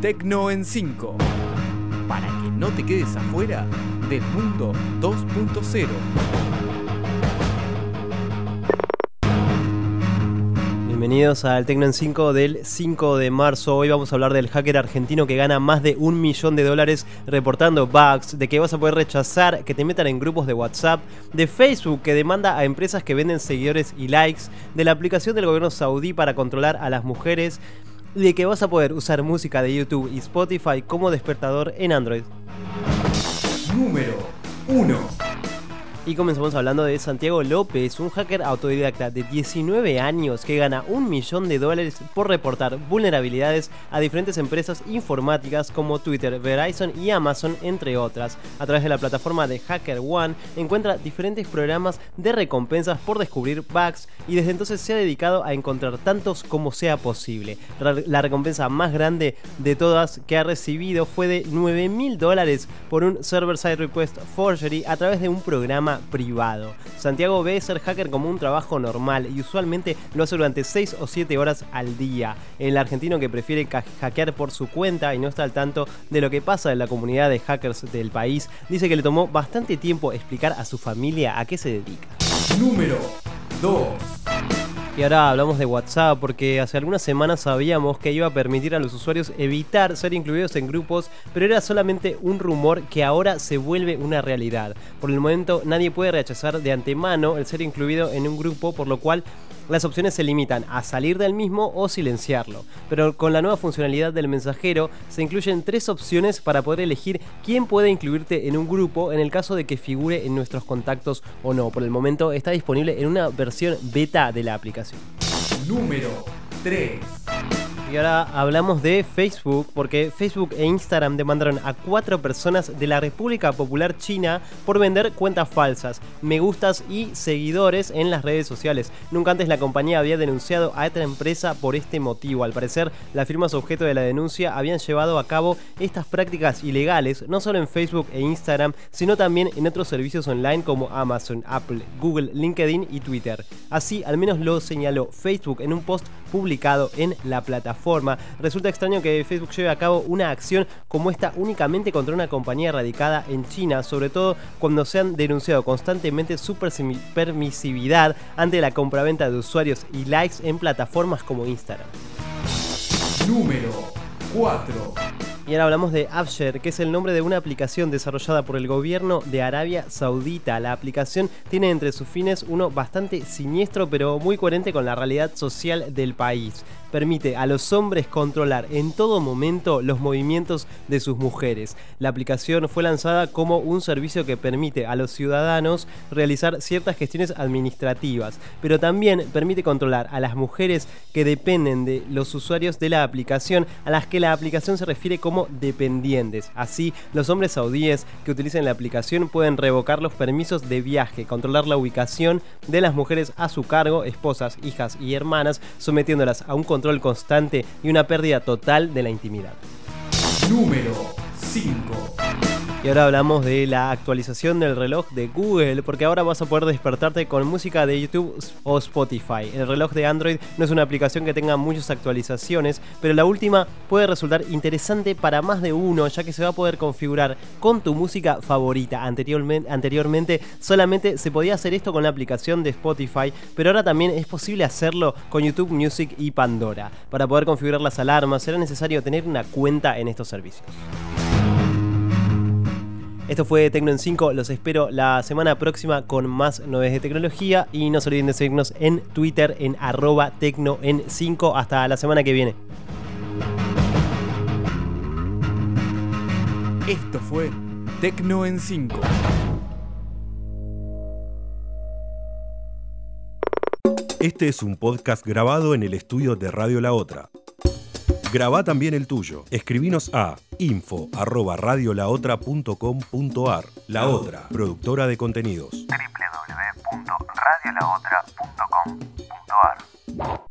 Tecno en 5. Para que no te quedes afuera del mundo 2.0. Bienvenidos al Tecno en 5 del 5 de marzo. Hoy vamos a hablar del hacker argentino que gana más de un millón de dólares reportando bugs, de que vas a poder rechazar que te metan en grupos de WhatsApp, de Facebook que demanda a empresas que venden seguidores y likes, de la aplicación del gobierno saudí para controlar a las mujeres, de que vas a poder usar música de YouTube y Spotify como despertador en Android. Número 1. Y comenzamos hablando de Santiago López, un hacker autodidacta de 19 años que gana un millón de dólares por reportar vulnerabilidades a diferentes empresas informáticas como Twitter, Verizon y Amazon, entre otras. A través de la plataforma de HackerOne encuentra diferentes programas de recompensas por descubrir bugs y desde entonces se ha dedicado a encontrar tantos como sea posible. La recompensa más grande de todas que ha recibido fue de 9 mil dólares por un server-side request forgery a través de un programa privado. Santiago ve ser hacker como un trabajo normal y usualmente lo hace durante 6 o 7 horas al día. El argentino que prefiere hackear por su cuenta y no está al tanto de lo que pasa en la comunidad de hackers del país, dice que le tomó bastante tiempo explicar a su familia a qué se dedica. Número 2. Y ahora hablamos de WhatsApp porque hace algunas semanas sabíamos que iba a permitir a los usuarios evitar ser incluidos en grupos, pero era solamente un rumor que ahora se vuelve una realidad. Por el momento nadie puede rechazar de antemano el ser incluido en un grupo, por lo cual las opciones se limitan a salir del mismo o silenciarlo. Pero con la nueva funcionalidad del mensajero se incluyen tres opciones para poder elegir quién puede incluirte en un grupo en el caso de que figure en nuestros contactos o no. Por el momento está disponible en una versión beta de la aplicación. Número 3. Y ahora hablamos de Facebook, porque Facebook e Instagram demandaron a cuatro personas de la República Popular China por vender cuentas falsas, me gustas y seguidores en las redes sociales. Nunca antes la compañía había denunciado a otra empresa por este motivo. Al parecer, las firmas objeto de la denuncia habían llevado a cabo estas prácticas ilegales no solo en Facebook e Instagram, sino también en otros servicios online como Amazon, Apple, Google, LinkedIn y Twitter. Así, al menos lo señaló Facebook en un post publicado en la plataforma forma. Resulta extraño que Facebook lleve a cabo una acción como esta únicamente contra una compañía radicada en China, sobre todo cuando se han denunciado constantemente su permisividad ante la compraventa de usuarios y likes en plataformas como Instagram. Número 4. Y ahora hablamos de Afshare, que es el nombre de una aplicación desarrollada por el gobierno de Arabia Saudita. La aplicación tiene entre sus fines uno bastante siniestro, pero muy coherente con la realidad social del país permite a los hombres controlar en todo momento los movimientos de sus mujeres. La aplicación fue lanzada como un servicio que permite a los ciudadanos realizar ciertas gestiones administrativas, pero también permite controlar a las mujeres que dependen de los usuarios de la aplicación, a las que la aplicación se refiere como dependientes. Así, los hombres saudíes que utilicen la aplicación pueden revocar los permisos de viaje, controlar la ubicación de las mujeres a su cargo, esposas, hijas y hermanas, sometiéndolas a un control constante y una pérdida total de la intimidad. Número 5. Y ahora hablamos de la actualización del reloj de Google, porque ahora vas a poder despertarte con música de YouTube o Spotify. El reloj de Android no es una aplicación que tenga muchas actualizaciones, pero la última puede resultar interesante para más de uno, ya que se va a poder configurar con tu música favorita. Anteriormente, anteriormente solamente se podía hacer esto con la aplicación de Spotify, pero ahora también es posible hacerlo con YouTube Music y Pandora. Para poder configurar las alarmas será necesario tener una cuenta en estos servicios. Esto fue Tecno en 5, los espero la semana próxima con más novedades de tecnología y no se olviden de seguirnos en Twitter en arroba Tecno en 5. Hasta la semana que viene. Esto fue Tecno en 5. Este es un podcast grabado en el estudio de Radio La Otra. Graba también el tuyo. Escribinos a info@radiolaotra.com.ar. La Otra, productora de contenidos. www.radiolaotra.com.ar